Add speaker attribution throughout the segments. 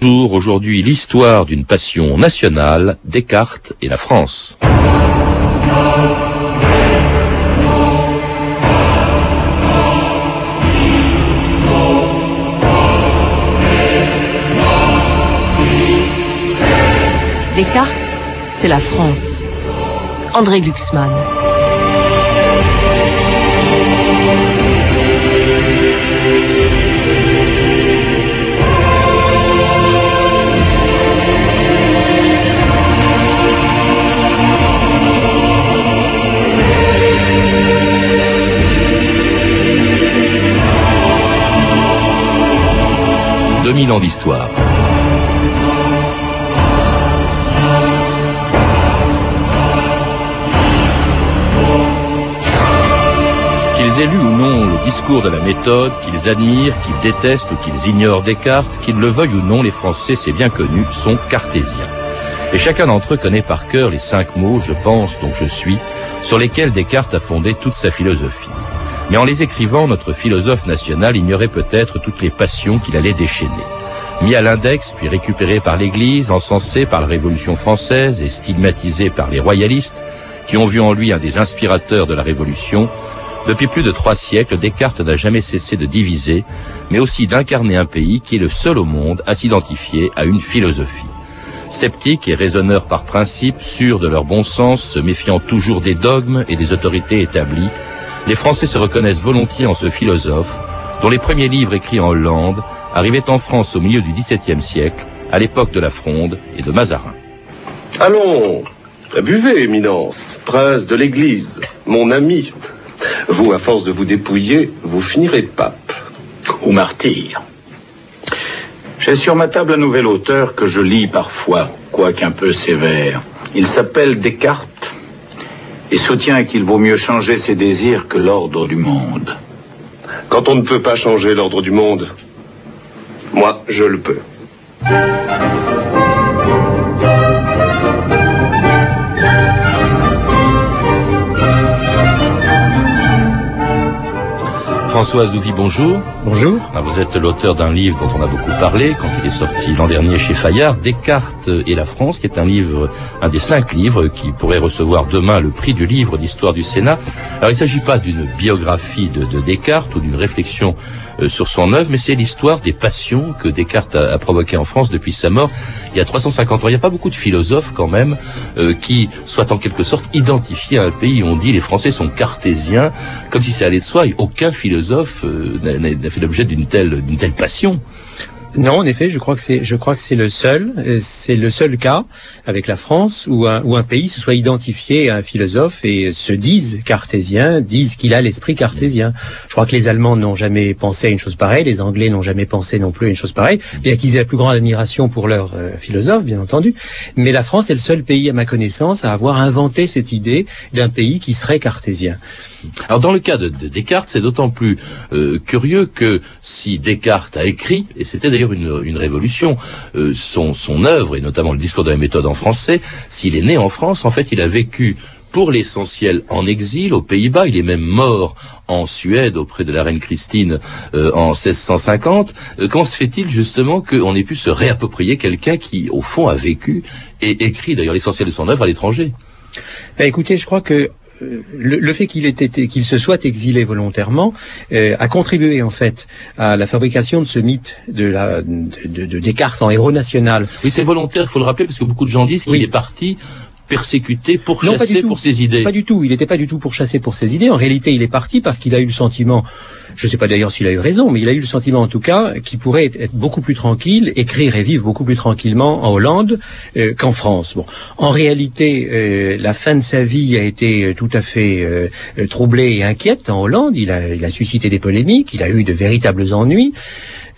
Speaker 1: Bonjour, aujourd'hui l'histoire d'une passion nationale, Descartes et la France.
Speaker 2: Descartes, c'est la France. André Glucksmann.
Speaker 1: Deux mille ans d'histoire. Qu'ils aient lu ou non le discours de la méthode, qu'ils admirent, qu'ils détestent ou qu'ils ignorent Descartes, qu'ils le veuillent ou non, les Français, c'est bien connu, sont cartésiens. Et chacun d'entre eux connaît par cœur les cinq mots je pense donc je suis, sur lesquels Descartes a fondé toute sa philosophie. Mais en les écrivant, notre philosophe national ignorait peut-être toutes les passions qu'il allait déchaîner. Mis à l'index, puis récupéré par l'Église, encensé par la Révolution française et stigmatisé par les royalistes, qui ont vu en lui un des inspirateurs de la Révolution, depuis plus de trois siècles, Descartes n'a jamais cessé de diviser, mais aussi d'incarner un pays qui est le seul au monde à s'identifier à une philosophie. Sceptiques et raisonneurs par principe, sûrs de leur bon sens, se méfiant toujours des dogmes et des autorités établies, les Français se reconnaissent volontiers en ce philosophe, dont les premiers livres écrits en Hollande arrivaient en France au milieu du XVIIe siècle, à l'époque de la Fronde et de Mazarin.
Speaker 3: Allons, buvez, éminence, prince de l'Église, mon ami. Vous, à force de vous dépouiller, vous finirez pape.
Speaker 4: Ou martyr. J'ai sur ma table un nouvel auteur que je lis parfois, quoique un peu sévère. Il s'appelle Descartes et soutient qu'il vaut mieux changer ses désirs que l'ordre du monde.
Speaker 3: Quand on ne peut pas changer l'ordre du monde, moi, je le peux.
Speaker 1: François Zouvi, bonjour.
Speaker 5: Bonjour.
Speaker 1: Ah, Vous êtes l'auteur d'un livre dont on a beaucoup parlé quand il est sorti l'an dernier chez Fayard, Descartes et la France, qui est un livre, un des cinq livres qui pourrait recevoir demain le prix du livre d'histoire du Sénat. Alors il ne s'agit pas d'une biographie de, de Descartes ou d'une réflexion euh, sur son œuvre, mais c'est l'histoire des passions que Descartes a, a provoquées en France depuis sa mort il y a 350 ans. Il n'y a pas beaucoup de philosophes quand même euh, qui soient en quelque sorte identifiés à un pays. On dit les Français sont cartésiens, comme si ça allait de soi. Et aucun philosophe euh, n'a- fait l'objet d'une telle passion.
Speaker 5: Non, en effet, je crois que c'est, je crois que c'est le seul, euh, c'est le seul cas avec la France où un, où un pays se soit identifié à un philosophe et se disent cartésien, disent qu'il a l'esprit cartésien. Je crois que les Allemands n'ont jamais pensé à une chose pareille, les Anglais n'ont jamais pensé non plus à une chose pareille, bien qu'ils aient la plus grande admiration pour leur euh, philosophe, bien entendu. Mais la France est le seul pays, à ma connaissance, à avoir inventé cette idée d'un pays qui serait cartésien.
Speaker 1: Alors dans le cas de, de Descartes, c'est d'autant plus euh, curieux que si Descartes a écrit, et c'était d'ailleurs une, une révolution, euh, son, son œuvre, et notamment le discours de la méthode en français, s'il est né en France, en fait il a vécu pour l'essentiel en exil aux Pays-Bas, il est même mort en Suède auprès de la reine Christine euh, en 1650. Euh, comment se fait-il justement qu'on ait pu se réapproprier quelqu'un qui au fond a vécu et écrit d'ailleurs l'essentiel de son œuvre à l'étranger?
Speaker 5: Ben, écoutez, je crois que le, le fait qu'il ait été, qu'il se soit exilé volontairement euh, a contribué en fait à la fabrication de ce mythe de, la, de, de- de Descartes en héros national.
Speaker 1: Oui, c'est volontaire, il faut le rappeler, parce que beaucoup de gens disent qu'il
Speaker 5: Oui.
Speaker 1: est parti persécuté, pourchassé pour ses idées.
Speaker 5: Pas du tout. Il n'était pas du tout pour chasser pour ses idées. En réalité, il est parti parce qu'il a eu le sentiment, je ne sais pas d'ailleurs s'il a eu raison, mais il a eu le sentiment en tout cas qu'il pourrait être, beaucoup plus tranquille, écrire et vivre beaucoup plus tranquillement en Hollande euh, qu'en France. Bon, en réalité, euh, la fin de sa vie a été euh, tout à fait euh, euh, troublée et inquiète en Hollande. Il a, il a suscité des polémiques, il a eu de véritables ennuis.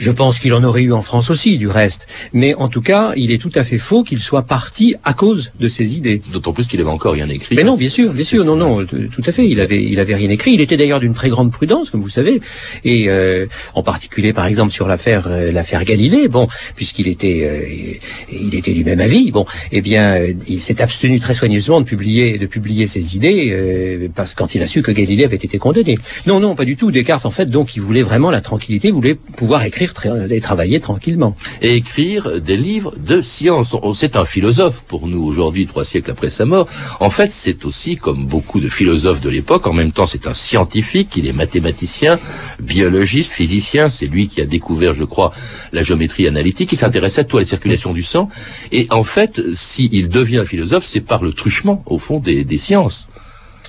Speaker 5: Je pense qu'il en aurait eu en France aussi, du reste. Mais en tout cas, il est tout à fait faux qu'il soit parti à cause de ses idées.
Speaker 1: D'autant plus qu'il avait encore rien écrit.
Speaker 5: Mais non, bien sûr, bien sûr, non, non, tout à fait. Il avait, il avait rien écrit. Il était d'ailleurs d'une très grande prudence, comme vous savez, et euh, en particulier, par exemple, sur l'affaire, euh, l'affaire Galilée. Bon, puisqu'il était, euh, il était du même avis. Bon, eh bien, euh, il s'est abstenu très soigneusement de publier, de publier ses idées, euh, parce quand il a su que Galilée avait été condamné. Non, non, pas du tout. Descartes, en fait, donc, il voulait vraiment la tranquillité, il voulait pouvoir écrire et travailler tranquillement.
Speaker 1: Et écrire des livres de science. C'est un philosophe pour nous aujourd'hui, trois siècles après sa mort. En fait, c'est aussi, comme beaucoup de philosophes de l'époque, en même temps c'est un scientifique, il est mathématicien, biologiste, physicien, c'est lui qui a découvert, je crois, la géométrie analytique, il s'intéressait à toute la circulation du sang. Et en fait, s'il devient philosophe, c'est par le truchement, au fond, des sciences.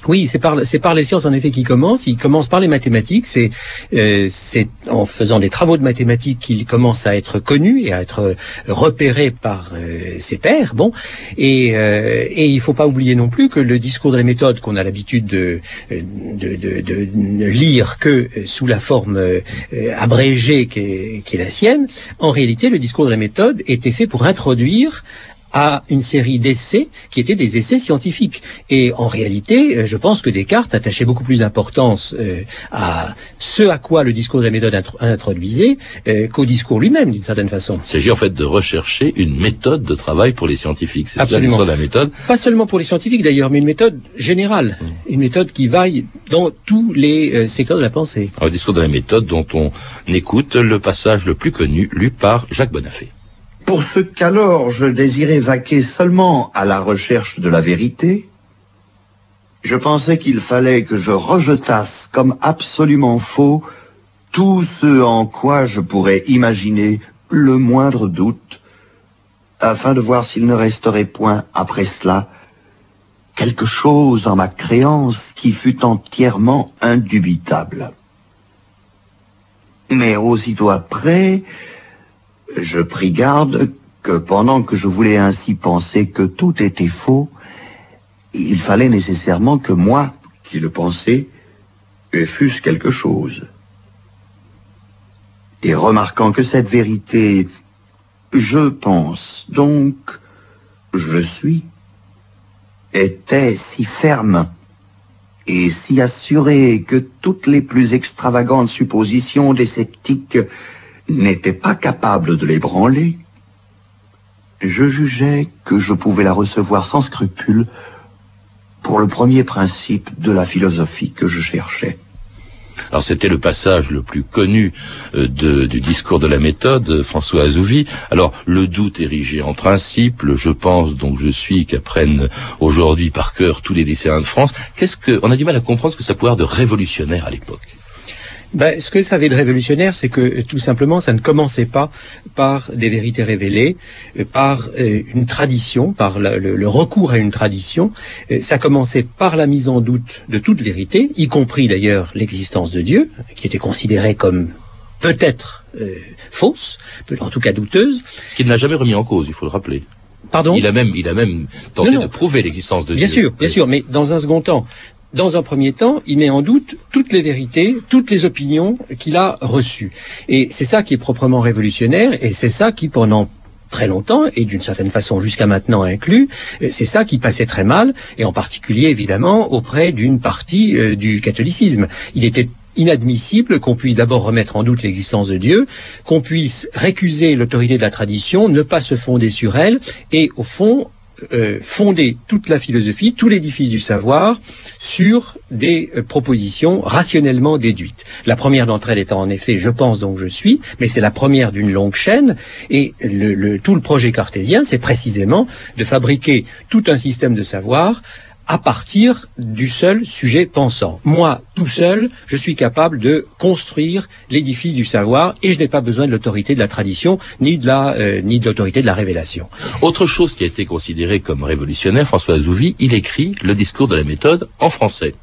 Speaker 5: Oui, c'est par les sciences en effet qu'il commence. Il commence par les mathématiques. C'est euh, c'est en faisant des travaux de mathématiques qu'il commence à être connu et à être euh, repéré par euh, ses pairs. Bon, et euh, et il faut pas oublier non plus que le discours de la méthode qu'on a l'habitude de de, lire que sous la forme abrégée qui est la sienne, en réalité, le discours de la méthode était fait pour introduire à une série d'essais qui étaient des essais scientifiques. Et en réalité, euh, je pense que Descartes attachait beaucoup plus d'importance euh, à ce à quoi le discours de la méthode introduisait euh, qu'au discours lui-même, d'une certaine façon.
Speaker 1: Il s'agit en fait de rechercher une méthode de travail pour les scientifiques. C'est ça l'histoire de la méthode.
Speaker 5: Pas seulement pour les scientifiques d'ailleurs, mais une méthode générale, mmh. une méthode qui vaille dans tous les secteurs de la pensée.
Speaker 1: Alors, le discours de la méthode dont on écoute le passage le plus connu lu par Jacques Bonafé.
Speaker 6: Pour ce qu'alors je désirais vaquer seulement à la recherche de la vérité, je pensais qu'il fallait que je rejetasse comme absolument faux tout ce en quoi je pourrais imaginer le moindre doute, afin de voir s'il ne resterait point après cela quelque chose en ma créance qui fût entièrement indubitable. Mais aussitôt après, je pris garde que pendant que je voulais ainsi penser que tout était faux, il fallait nécessairement que moi, qui le pensais, fusse quelque chose. Et remarquant que cette vérité, je pense, donc je suis, était si ferme et si assurée que toutes les plus extravagantes suppositions des sceptiques n'était pas capable de l'ébranler, je jugeais que je pouvais la recevoir sans scrupule pour le premier principe de la philosophie que je cherchais.
Speaker 1: Alors c'était le passage le plus connu euh, du discours de la méthode, François Azouvi. Alors le doute érigé en principe, le je pense donc je suis qu'apprennent aujourd'hui par cœur tous les lycéens de France. Qu'est-ce que on a du mal à comprendre ce que ça pouvait avoir de révolutionnaire à l'époque?
Speaker 5: Ben, ce que ça avait de révolutionnaire, c'est que tout simplement, ça ne commençait pas par des vérités révélées, euh, par euh, une tradition, par le, recours à une tradition. Euh, ça commençait par la mise en doute de toute vérité, y compris d'ailleurs l'existence de Dieu, qui était considérée comme peut-être fausse, en tout cas douteuse.
Speaker 1: Ce qu'il n'a jamais remis en cause, il faut le rappeler.
Speaker 5: Pardon?
Speaker 1: Il a même, il a même tenté de prouver l'existence de
Speaker 5: Dieu.
Speaker 1: Bien
Speaker 5: sûr, bien sûr, mais dans un second temps, dans un premier temps, il met en doute toutes les vérités, toutes les opinions qu'il a reçues. Et c'est ça qui est proprement révolutionnaire, et c'est ça qui, pendant très longtemps, et d'une certaine façon jusqu'à maintenant inclus, c'est ça qui passait très mal, et en particulier évidemment auprès d'une partie euh, du catholicisme. Il était inadmissible qu'on puisse d'abord remettre en doute l'existence de Dieu, qu'on puisse récuser l'autorité de la tradition, ne pas se fonder sur elle, et au fond euh, fonder toute la philosophie, tout l'édifice du savoir sur des euh, propositions rationnellement déduites. La première d'entre elles étant en effet je pense donc je suis, mais c'est la première d'une longue chaîne et tout le projet cartésien c'est précisément de fabriquer tout un système de savoir à partir du seul sujet pensant. Moi, tout seul, je suis capable de construire l'édifice du savoir et je n'ai pas besoin de l'autorité de la tradition ni de la euh, ni de l'autorité de la révélation.
Speaker 1: Autre chose qui a été considérée comme révolutionnaire, François Azouvi, il écrit le discours de la méthode en français.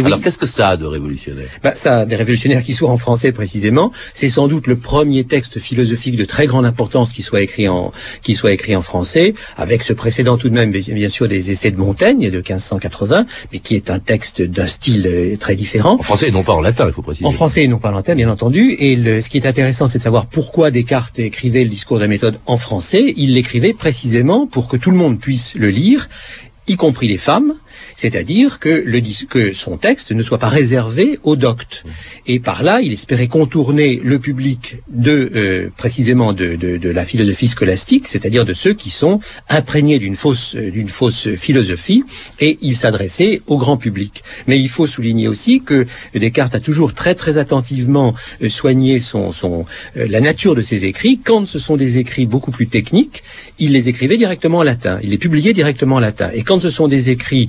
Speaker 1: Alors qu'est-ce que ça a de révolutionnaire?
Speaker 5: Bah, Ça a des révolutionnaires qui soient en français précisément. C'est sans doute le premier texte philosophique de très grande importance qui soit écrit en qui soit écrit en français, avec ce précédent tout de même bien sûr des essais de Montaigne de 1580, mais qui est un texte d'un style euh, très différent.
Speaker 1: En français et non pas en latin, il faut préciser.
Speaker 5: En français et non pas en latin, bien entendu. Et le, ce qui est intéressant, c'est de savoir pourquoi Descartes écrivait le discours de la méthode en français. Il l'écrivait précisément pour que tout le monde puisse le lire y compris les femmes, c'est-à-dire que, le, que son texte ne soit pas réservé aux doctes. Et par là, il espérait contourner le public de euh, précisément de, de, de, la philosophie scolastique, c'est-à-dire de ceux qui sont imprégnés d'une fausse d'une fausse philosophie, et il s'adressait au grand public. Mais il faut souligner aussi que Descartes a toujours très très attentivement euh, soigné son, son euh, la nature de ses écrits. Quand ce sont des écrits beaucoup plus techniques, il les écrivait directement en latin, il les publiait directement en latin. Et quand ce sont des écrits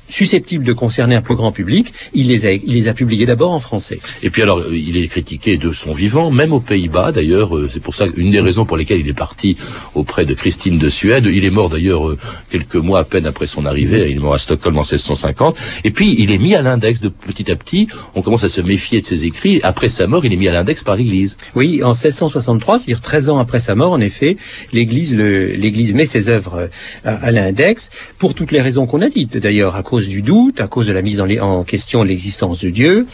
Speaker 5: susceptibles de concerner un plus grand public, il les a, il les a publiés d'abord en français.
Speaker 1: Et puis alors, euh, il est critiqué de son vivant, même aux Pays-Bas d'ailleurs. Euh, c'est pour ça une des raisons pour lesquelles il est parti auprès de Christine de Suède. Il est mort d'ailleurs euh, quelques mois à peine après son arrivée. Il est mort à Stockholm en 1650. Et puis il est mis à l'index de petit à petit. On commence à se méfier de ses écrits. Après sa mort, il est mis à l'index par l'Église.
Speaker 5: Oui, en 1663, c'est-à-dire 13 ans après sa mort, en effet, l'Église l'Église met ses œuvres à, à l'index pour toutes les raisons qu'on a dites. D'ailleurs, à cause du doute, à cause de la mise en, question de l'existence de Dieu,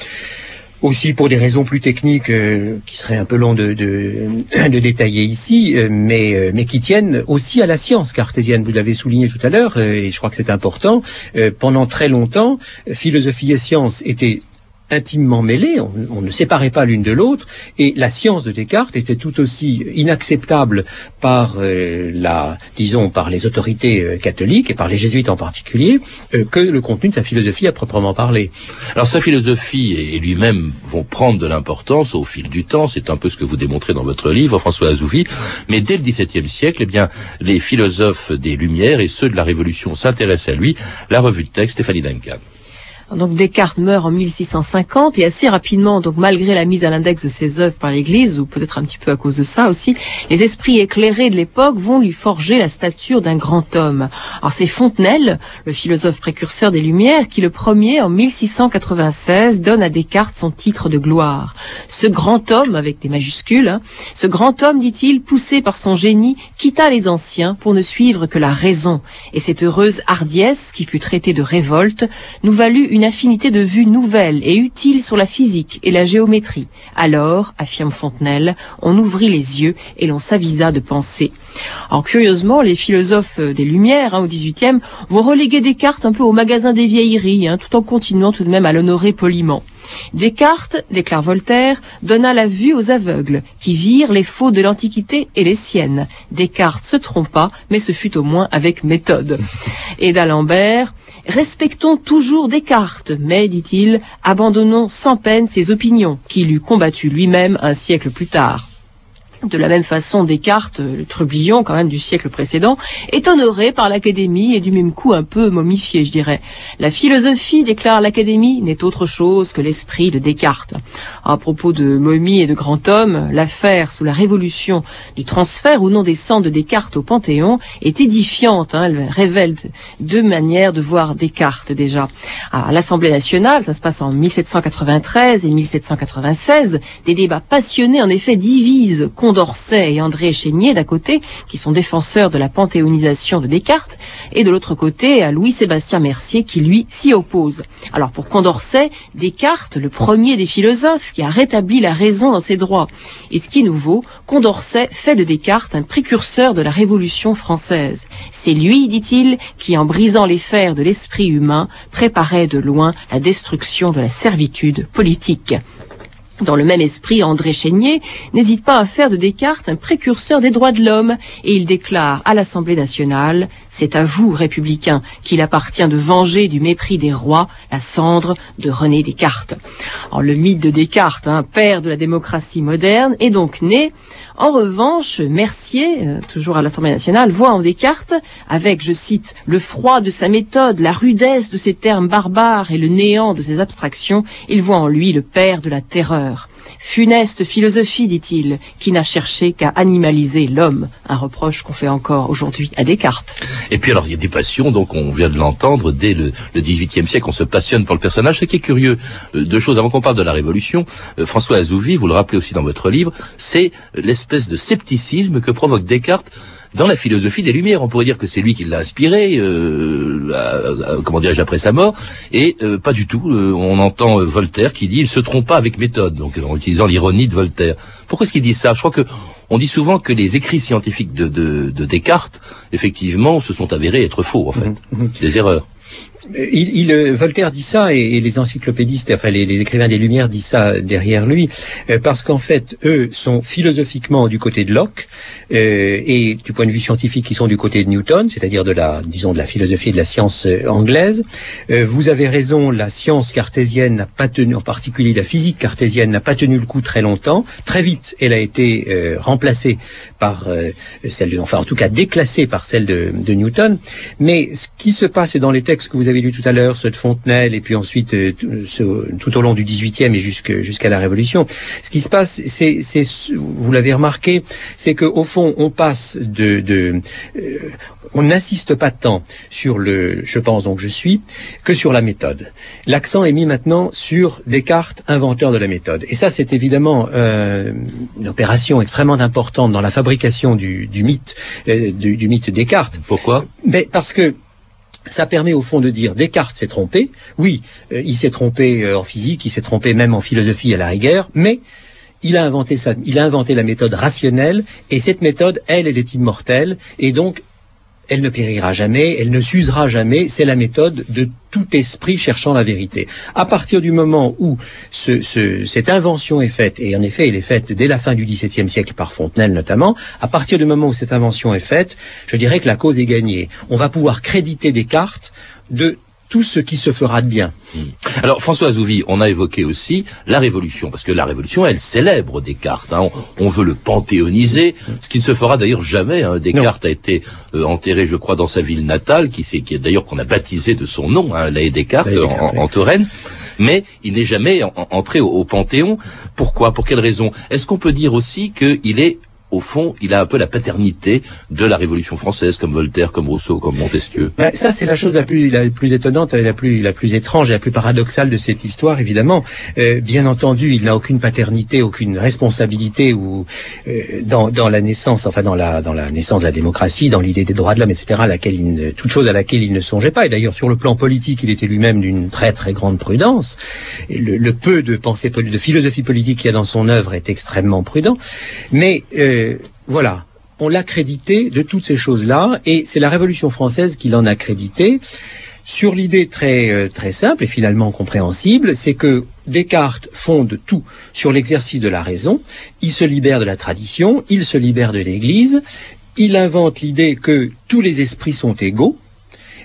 Speaker 5: aussi pour des raisons plus techniques euh, qui seraient un peu long de, détailler ici, euh, euh, mais qui tiennent aussi à la science cartésienne. Vous l'avez souligné tout à l'heure, et je crois que c'est important. pendant très longtemps, philosophie et science étaient intimement mêlés, on, ne séparait pas l'une de l'autre, et la science de Descartes était tout aussi inacceptable par euh, la, disons, par les autorités euh, catholiques et par les jésuites en particulier, euh, que le contenu de sa philosophie à proprement parler.
Speaker 1: Alors sa philosophie et lui-même vont prendre de l'importance au fil du temps, c'est un peu ce que vous démontrez dans votre livre, François Azouvi, mais dès le XVIIe siècle, eh bien, les philosophes des Lumières et ceux de la Révolution s'intéressent à lui, la revue de texte Stéphanie Duncan.
Speaker 2: Donc Descartes meurt en 1650 et assez rapidement, donc malgré la mise à l'index de ses œuvres par l'Église, ou peut-être un petit peu à cause de ça aussi, les esprits éclairés de l'époque vont lui forger la stature d'un grand homme. Alors c'est Fontenelle, le philosophe précurseur des Lumières, qui le premier, en 1696, donne à Descartes son titre de gloire. Ce grand homme, avec des majuscules, hein, ce grand homme, dit-il, poussé par son génie, quitta les anciens pour ne suivre que la raison. Et cette heureuse hardiesse, qui fut traitée de révolte, nous valut infinité de vues nouvelles et utiles sur la physique et la géométrie. Alors, affirme Fontenelle, on ouvrit les yeux et l'on s'avisa de penser. Alors curieusement, les philosophes des Lumières hein, au XVIIIe vont reléguer Descartes un peu au magasin des vieilleries, hein, tout en continuant tout de même à l'honorer poliment. Descartes, déclare Voltaire, donna la vue aux aveugles, qui virent les faux de l'Antiquité et les siennes. Descartes se trompa, mais ce fut au moins avec méthode. Et d'Alembert, respectons toujours Descartes, mais, dit-il, abandonnons sans peine ses opinions, qu'il eût combattu lui-même un siècle plus tard. De la même façon, Descartes, le trublion quand même du siècle précédent, est honoré par l'Académie et du même coup un peu momifié, je dirais. La philosophie, déclare l'Académie, n'est autre chose que l'esprit de Descartes. À propos de momie et de grand homme, l'affaire sous la Révolution du transfert ou non des cendres de Descartes au Panthéon est édifiante. Hein. elle révèle deux manières de voir Descartes déjà. À l'Assemblée nationale, ça se passe en 1793 et 1796, des débats passionnés en effet divisent Condorcet et André Chénier d'un côté, qui sont défenseurs de la panthéonisation de Descartes, et de l'autre côté à Louis-Sébastien Mercier qui lui s'y oppose. Alors pour Condorcet, Descartes, le premier des philosophes qui a rétabli la raison dans ses droits. Et ce qui est nouveau, Condorcet fait de Descartes un précurseur de la Révolution française. C'est lui, dit-il, qui en brisant les fers de l'esprit humain préparait de loin la destruction de la servitude politique. Dans le même esprit, André Chénier n'hésite pas à faire de Descartes un précurseur des droits de l'homme et il déclare à l'Assemblée nationale « C'est à vous, républicains, qu'il appartient de venger du mépris des rois la cendre de René Descartes. » le mythe de Descartes, hein, père de la démocratie moderne, est donc né. En revanche, Mercier, euh, toujours à l'Assemblée nationale, voit en Descartes, avec, je cite, le froid de sa méthode, la rudesse de ses termes barbares et le néant de ses abstractions, il voit en lui le père de la terreur. Funeste philosophie, dit-il, qui n'a cherché qu'à animaliser l'homme. Un reproche qu'on fait encore aujourd'hui à Descartes.
Speaker 1: Et puis alors, il y a des passions, donc on vient de l'entendre, dès le, XVIIIe siècle, on se passionne pour le personnage. Ce qui est curieux, euh, deux choses avant qu'on parle de la Révolution, euh, François Azouvi, vous le rappelez aussi dans votre livre, c'est l'espèce de scepticisme que provoque Descartes dans la philosophie des Lumières. On pourrait dire que c'est lui qui l'a inspiré, euh, comment dirais-je, après sa mort, et euh, pas du tout. Euh, on entend Voltaire qui dit il se trompe pas avec méthode, donc en utilisant l'ironie de Voltaire. Pourquoi est-ce qu'il dit ça? Je crois que on dit souvent que les écrits scientifiques de, Descartes, effectivement, se sont avérés être faux, en fait, mhm, mhm. des erreurs.
Speaker 5: Il, euh, Voltaire dit ça et, les encyclopédistes, enfin les, écrivains des Lumières disent ça derrière lui, euh, parce qu'en fait, eux sont philosophiquement du côté de Locke euh, et du point de vue scientifique, ils sont du côté de Newton, c'est-à-dire de la, disons, de la philosophie et de la science anglaise. vous avez raison, la science cartésienne n'a pas tenu, en particulier la physique cartésienne n'a pas tenu le coup très longtemps. Très vite, elle a été remplacée par celle, de, enfin en tout cas déclassée par celle de, de Newton. Mais ce qui se passe dans les textes que vous avez lu tout à l'heure, ceux de Fontenelle, et puis ensuite euh, tout au long du XVIIIe et jusqu'à la Révolution. Ce qui se passe, c'est, vous l'avez remarqué, c'est qu'au fond, on passe de, de euh, on n'insiste pas tant sur le je pense donc je suis que sur la méthode. L'accent est mis maintenant sur Descartes, inventeur de la méthode. Et ça, c'est évidemment euh, une opération extrêmement importante dans la fabrication du, mythe, du, du mythe Descartes.
Speaker 1: Pourquoi?
Speaker 5: Mais parce que ça permet au fond de dire Descartes s'est trompé. Oui, euh, il s'est trompé euh, en physique, il s'est trompé même en philosophie à la rigueur, mais il a inventé ça, il a inventé la méthode rationnelle et cette méthode, elle, elle est immortelle et donc elle ne périra jamais, elle ne s'usera jamais, c'est la méthode de tout esprit cherchant la vérité. À partir du moment où cette invention est faite, et en effet elle est faite dès la fin du XVIIe siècle par Fontenelle notamment, à partir du moment où cette invention est faite, je dirais que la cause est gagnée. On va pouvoir créditer Descartes de tout ce qui se fera de bien.
Speaker 1: Hmm. Alors François Zouvi, on a évoqué aussi la Révolution, parce que la Révolution, elle célèbre Descartes. Hein. On, veut le panthéoniser, ce qui ne se fera d'ailleurs jamais. Hein. Descartes a été euh, enterré, je crois, dans sa ville natale, qui, est, qui est d'ailleurs qu'on a baptisé de son nom, hein, Descartes, en, Touraine. Mais il n'est jamais entré au, au Panthéon. Pourquoi? Pour quelle raison? Est-ce qu'on peut dire aussi qu'il est au fond, il a un peu la paternité de la Révolution française, comme Voltaire, comme Rousseau, comme Montesquieu.
Speaker 5: ça, c'est la chose la plus, la plus étonnante, la plus, la plus étrange et la plus paradoxale de cette histoire, évidemment. Euh, bien entendu, il n'a aucune paternité, aucune responsabilité ou euh, dans, dans la naissance, enfin dans la, dans la naissance de la démocratie, dans l'idée des droits de l'homme, etc. À laquelle il ne, toute chose à laquelle il ne songeait pas. Et d'ailleurs, sur le plan politique, il était lui-même d'une très très grande prudence. le, peu de pensée, de philosophie politique qu'il y a dans son œuvre est extrêmement prudent. Mais euh, voilà, on l'a crédité de toutes ces choses-là, et c'est la Révolution française qui l'en a crédité sur l'idée très euh, très simple et finalement compréhensible, c'est que Descartes fonde tout sur l'exercice de la raison, il se libère de la tradition, il se libère de l'Église, il invente l'idée que tous les esprits sont égaux,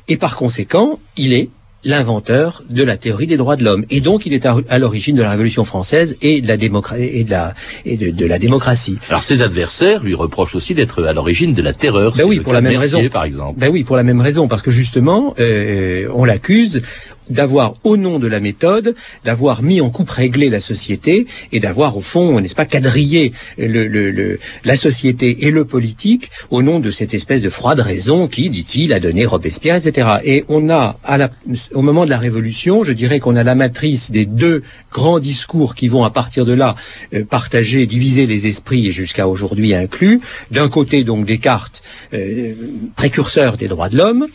Speaker 5: et par conséquent, il est l'inventeur de la théorie des droits de l'homme. Et donc, il est à, l'origine de la Révolution française et de la, et de la, et de, la démocratie.
Speaker 1: Alors, ses adversaires lui reprochent aussi d'être à l'origine de la terreur.
Speaker 5: Ben oui, pour la même raison.
Speaker 1: Par exemple.
Speaker 5: Ben oui, pour la même raison, parce que justement, euh, on l'accuse d'avoir, au nom de la méthode, d'avoir mis en coupe réglée la société et d'avoir, au fond, n'est-ce pas, quadrillé la société et le politique au nom de cette espèce de froide raison qui, dit-il, a donné Robespierre, etc. Et on a, à au moment de la Révolution, je dirais qu'on a la matrice des deux grands discours qui vont, à partir de là, euh, partager, diviser les esprits, jusqu'à aujourd'hui inclus. D'un côté, donc, Descartes, euh, précurseur des droits de l'homme,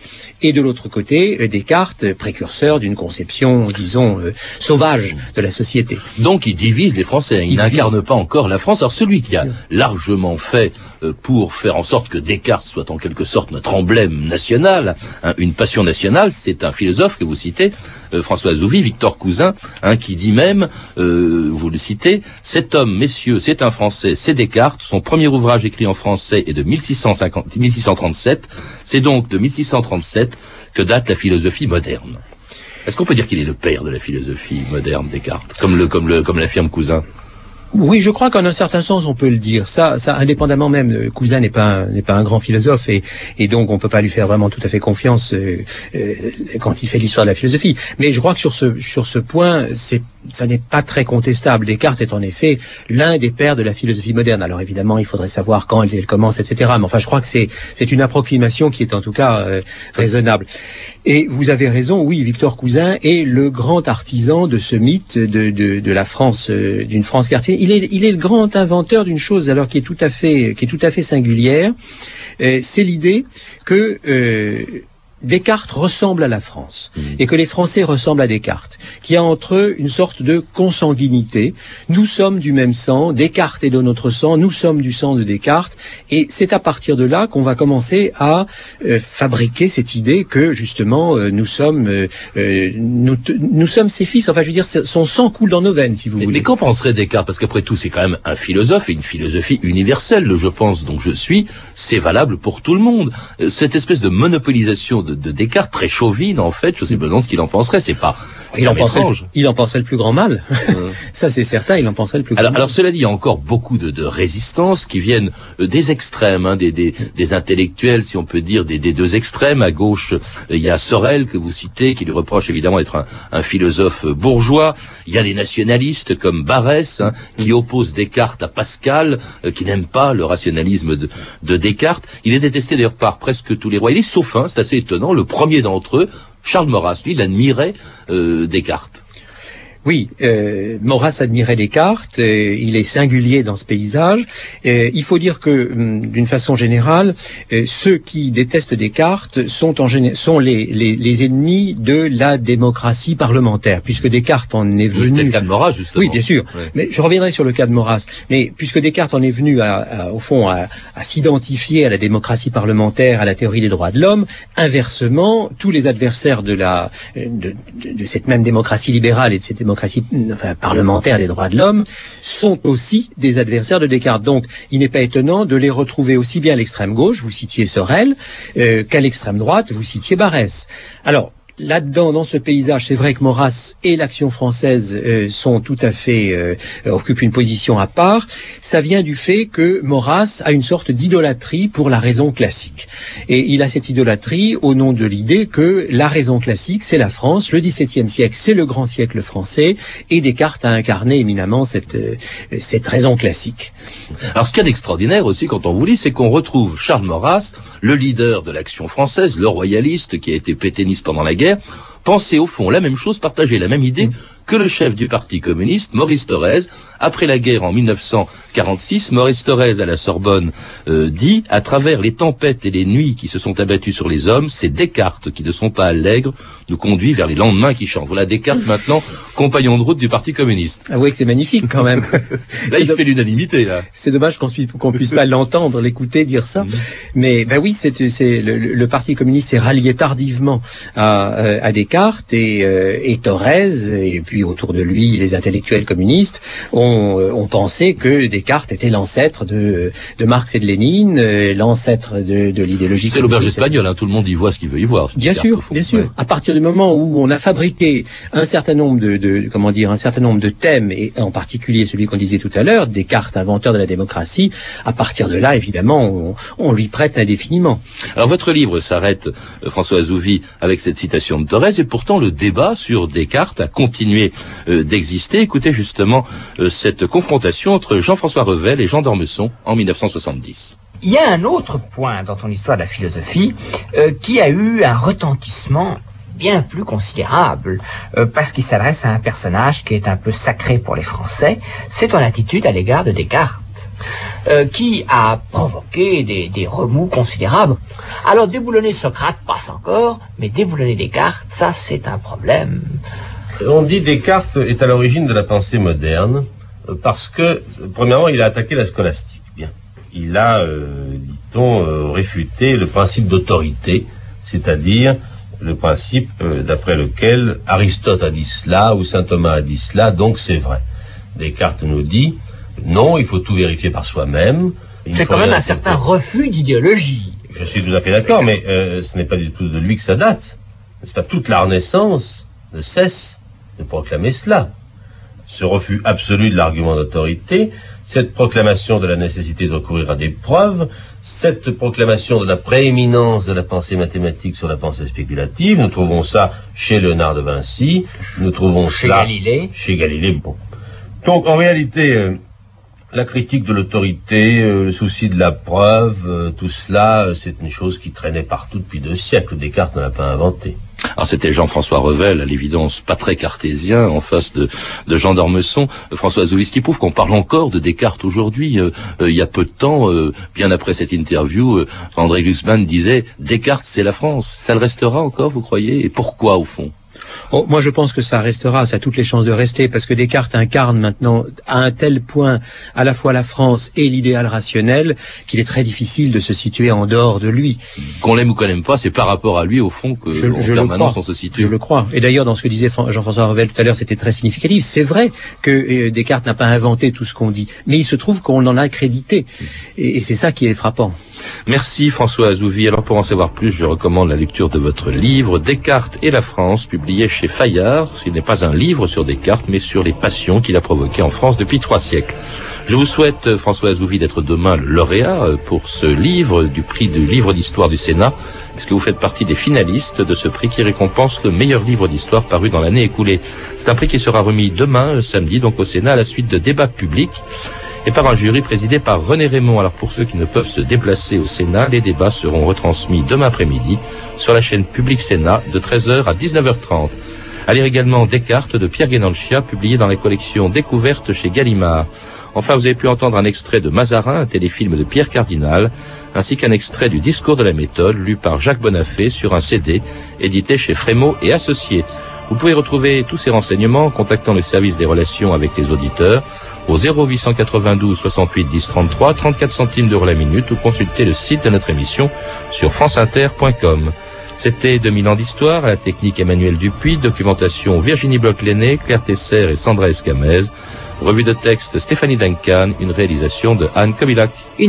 Speaker 5: et de l'autre côté, euh, Descartes, précurseur d'une conception, disons, euh, sauvage de la société.
Speaker 1: Donc il divise les Français, il, n'incarne pas encore la France. Alors celui qui a largement fait euh, pour faire en sorte que Descartes soit en quelque sorte notre emblème national, hein, une passion nationale, c'est un philosophe que vous citez, euh, François Zouvi, Victor Cousin, hein, qui dit même, vous le citez, cet homme, messieurs, c'est un Français, c'est Descartes, son premier ouvrage écrit en français est de 1650, 1637, c'est donc de 1637 que date la philosophie moderne. Est-ce qu'on peut dire qu'il est le père de la philosophie moderne, Descartes, comme le comme le comme l'affirme Cousin?
Speaker 5: Oui, je crois qu'en un certain sens, on peut le dire. Ça, ça, indépendamment même, euh, Cousin n'est pas n'est pas un grand philosophe et, et donc on peut pas lui faire vraiment tout à fait confiance euh, euh, quand il fait l'histoire de la philosophie. Mais je crois que sur ce sur ce point, c'est ça n'est pas très contestable. Descartes est en effet l'un des pères de la philosophie moderne. Alors évidemment, il faudrait savoir quand elle, commence, etc. Mais enfin, je crois que c'est une approximation qui est en tout cas raisonnable. Et vous avez raison. Oui, Victor Cousin est le grand artisan de ce mythe de de, de la France, d'une France quartier il est, il est le grand inventeur d'une chose alors qui est tout à fait, qui est tout à fait singulière. Euh, c'est l'idée que euh, Descartes ressemble à la France et que les Français ressemblent à Descartes, qu'il y a entre eux une sorte de consanguinité. Nous sommes du même sang, Descartes est de notre sang, nous sommes du sang de Descartes, et c'est à partir de là qu'on va commencer à euh, fabriquer cette idée que justement euh, nous sommes euh, euh, nous, nous sommes ses fils. Enfin, je veux dire, son sang coule dans nos veines, si vous
Speaker 1: Mais,
Speaker 5: voulez.
Speaker 1: mais qu'en penserait Descartes? Parce qu'après tout, c'est quand même un philosophe et une philosophie universelle. Le je pense donc je suis, c'est valable pour tout le monde. Euh, Cette espèce de monopolisation de, de Descartes, très chauvine en fait, je sais pas ce qu'il en penserait. C'est pas,
Speaker 5: il en, penserait,
Speaker 1: étrange.
Speaker 5: il en penserait le plus grand mal. Ça, c'est certain, il en penserait le plus grand
Speaker 1: Alors,
Speaker 5: mal.
Speaker 1: alors cela dit, il y a encore beaucoup de, de résistances qui viennent euh, des extrêmes, hein, des, des, des intellectuels, si on peut dire, des, des deux extrêmes. À gauche, euh, il y a Sorel que vous citez, qui lui reproche évidemment d'être un, un philosophe euh, bourgeois. Il y a les nationalistes comme Barès, hein, qui oppose Descartes à Pascal, euh, qui n'aime pas le rationalisme de, de Descartes. Il est détesté d'ailleurs par presque tous les royalistes, sauf un, c'est assez étonnant, le premier d'entre eux, Charles Maurras, lui, il admirait euh, Descartes.
Speaker 5: Oui, euh, Maurras admirait Descartes, euh, il est singulier dans ce paysage. Euh, il faut dire que, hum, d'une façon générale, euh, ceux qui détestent Descartes sont, en géné- sont les, les, les ennemis de la démocratie parlementaire, puisque Descartes en est
Speaker 1: C'était le
Speaker 5: venu...
Speaker 1: cas de Maurras, justement.
Speaker 5: Oui, bien sûr.
Speaker 1: Ouais.
Speaker 5: Mais je reviendrai sur le cas de Maurras. Mais puisque Descartes en est venu, à, à- au fond, à, à s'identifier à la démocratie parlementaire, à la théorie des droits de l'homme, inversement, tous les adversaires de la de, de- de cette même démocratie libérale et de cette démocratie enfin, parlementaire des droits de l'homme sont aussi des adversaires de Descartes. Donc, il n'est pas étonnant de les retrouver aussi bien à l'extrême gauche, vous citiez Sorel, euh, qu'à l'extrême droite, vous citiez Barès. Alors, Là-dedans, dans ce paysage, c'est vrai que Maurras et l'action française euh, sont tout à fait euh, occupent une position à part. Ça vient du fait que Maurras a une sorte d'idolâtrie pour la raison classique, et il a cette idolâtrie au nom de l'idée que la raison classique, c'est la France, le XVIIe siècle, c'est le grand siècle français, et Descartes a incarné éminemment cette euh, cette raison classique.
Speaker 1: Alors, ce qu'il y a d'extraordinaire aussi quand on vous lit, c'est qu'on retrouve Charles Maurras, le leader de l'action française, le royaliste qui a été pétainiste pendant la guerre, fazer. Penser au fond la même chose, partager la même idée que le chef du Parti communiste, Maurice Thorez. Après la guerre en 1946, Maurice Thorez à la Sorbonne euh, dit, à travers les tempêtes et les nuits qui se sont abattues sur les hommes, c'est Descartes qui ne sont pas allègres, nous conduit vers les lendemains qui chantent. Voilà Descartes maintenant, compagnon de route du Parti communiste.
Speaker 5: Avouez que c'est magnifique quand même.
Speaker 1: Là, il fait l'unanimité, là.
Speaker 5: C'est dommage qu'on puisse, qu'on puisse pas l'entendre, l'écouter dire ça. Mais ben oui, c'est, c'est le, le Parti communiste s'est rallié tardivement à, euh, à Descartes et, euh, et Thorez, et puis autour de lui les intellectuels communistes ont, euh, ont pensé que Descartes était l'ancêtre de, de Marx et de Lénine, euh, l'ancêtre de, de l'idéologie.
Speaker 1: C'est l'auberge espagnole, hein, tout le monde y voit ce qu'il veut y voir.
Speaker 5: Bien
Speaker 1: Descartes,
Speaker 5: sûr,
Speaker 1: fond.
Speaker 5: bien sûr. À partir du moment où on a fabriqué un certain nombre de, de comment dire, un certain nombre de thèmes et en particulier celui qu'on disait tout à l'heure, Descartes, inventeur de la démocratie, à partir de là, évidemment, on, on lui prête indéfiniment.
Speaker 1: Alors votre livre s'arrête, euh, François Azouvi, avec cette citation de Thorez, et pourtant le débat sur Descartes a continué euh, d'exister. Écoutez justement euh, cette confrontation entre Jean-François Revel et Jean d'Ormesson en 1970.
Speaker 7: Il y a un autre point dans ton histoire de la philosophie euh, qui a eu un retentissement bien plus considérable parce qu'il s'adresse à un personnage qui est un peu sacré pour les Français. C'est ton attitude à l'égard de Descartes euh, qui a provoqué des, remous considérables. Alors déboulonner Socrate passe encore, mais déboulonner Descartes, ça c'est un problème.
Speaker 8: On dit Descartes est à l'origine de la pensée moderne euh, parce que, premièrement, il a attaqué la scolastique. Bien. Il a, euh, dit-on, réfuté le principe d'autorité, c'est-à-dire le principe d'après lequel Aristote a dit cela ou saint Thomas a dit cela, donc c'est vrai. Descartes nous dit non, il faut tout vérifier par soi-même.
Speaker 7: C'est quand même un certain refus d'idéologie.
Speaker 8: Je suis tout à fait d'accord, mais euh, ce n'est pas du tout de lui que ça date. N'est-ce pas toute la Renaissance ne cesse de proclamer cela. Ce refus absolu de l'argument d'autorité, cette proclamation de la nécessité de recourir à des preuves, cette proclamation de la prééminence de la pensée mathématique sur la pensée spéculative, nous trouvons ça chez Léonard de Vinci, nous trouvons
Speaker 7: Chez
Speaker 8: cela
Speaker 7: Galilée.
Speaker 8: chez Galilée. Bon. Donc en réalité, euh, la critique de l'autorité, euh, le souci de la preuve, euh, tout cela, euh, c'est une chose qui traînait partout depuis deux siècles. Descartes ne l'a pas inventé.
Speaker 1: Alors c'était Jean-François Revel, à l'évidence pas très cartésien, en face de, de Jean d'Ormesson. François ce qui prouve qu'on parle encore de Descartes aujourd'hui. il y a peu de temps, bien après cette interview, André Glucksmann disait Descartes c'est la France. Ça le restera encore, vous croyez? Et pourquoi au fond?
Speaker 5: Oh, moi, je pense que ça restera, ça a toutes les chances de rester, parce que Descartes incarne maintenant à un tel point à la fois la France et l'idéal rationnel qu'il est très difficile de se situer en dehors de lui.
Speaker 1: Qu'on l'aime ou qu'on l'aime pas, c'est par rapport à lui, au fond, que
Speaker 5: je, je
Speaker 1: permanence on se situe.
Speaker 5: Je le crois. Et d'ailleurs, dans ce que disait Jean-François Revel tout à l'heure, c'était très significatif. C'est vrai que euh, Descartes n'a pas inventé tout ce qu'on dit, mais il se trouve qu'on en a crédité. Et, et c'est ça qui est frappant.
Speaker 1: Merci François Azouvi. Alors pour en savoir plus, je recommande la lecture de votre livre Descartes et la France, publié chez Fayard. Ce n'est pas un livre sur Descartes, mais sur les passions qu'il a provoquées en France depuis trois siècles. Je vous souhaite, euh, François Azouvi, d'être demain le lauréat euh, pour ce livre du prix du livre d'histoire du Sénat, puisque vous faites partie des finalistes de ce prix qui récompense le meilleur livre d'histoire paru dans l'année écoulée. C'est un prix qui sera remis demain, euh, samedi, donc au Sénat, à la suite de débats publics et par un jury présidé par René Raymond. Alors pour ceux qui ne peuvent se déplacer au Sénat, les débats seront retransmis demain après-midi sur la chaîne publique Sénat de 13h à 19h30. À lire également Descartes de Pierre Guénancia, publié dans les collections Découvertes chez Gallimard. Enfin, vous avez pu entendre un extrait de Mazarin, un téléfilm de Pierre Cardinal, ainsi qu'un extrait du Discours de la méthode, lu par Jacques Bonafé sur un CD, édité chez Frémaux et Associés. Vous pouvez retrouver tous ces renseignements en contactant le service des relations avec les auditeurs au 0892 68 10 33, 34 centimes d'euros la minute ou consulter le site de notre émission sur franceinter.com. C'était 2000 ans d'histoire, à la technique Emmanuel Dupuis, documentation Virginie Bloch-Lenné, Claire Tesser et Sandra Escamez, revue de texte Stéphanie Duncan, une réalisation de Anne Kobilac.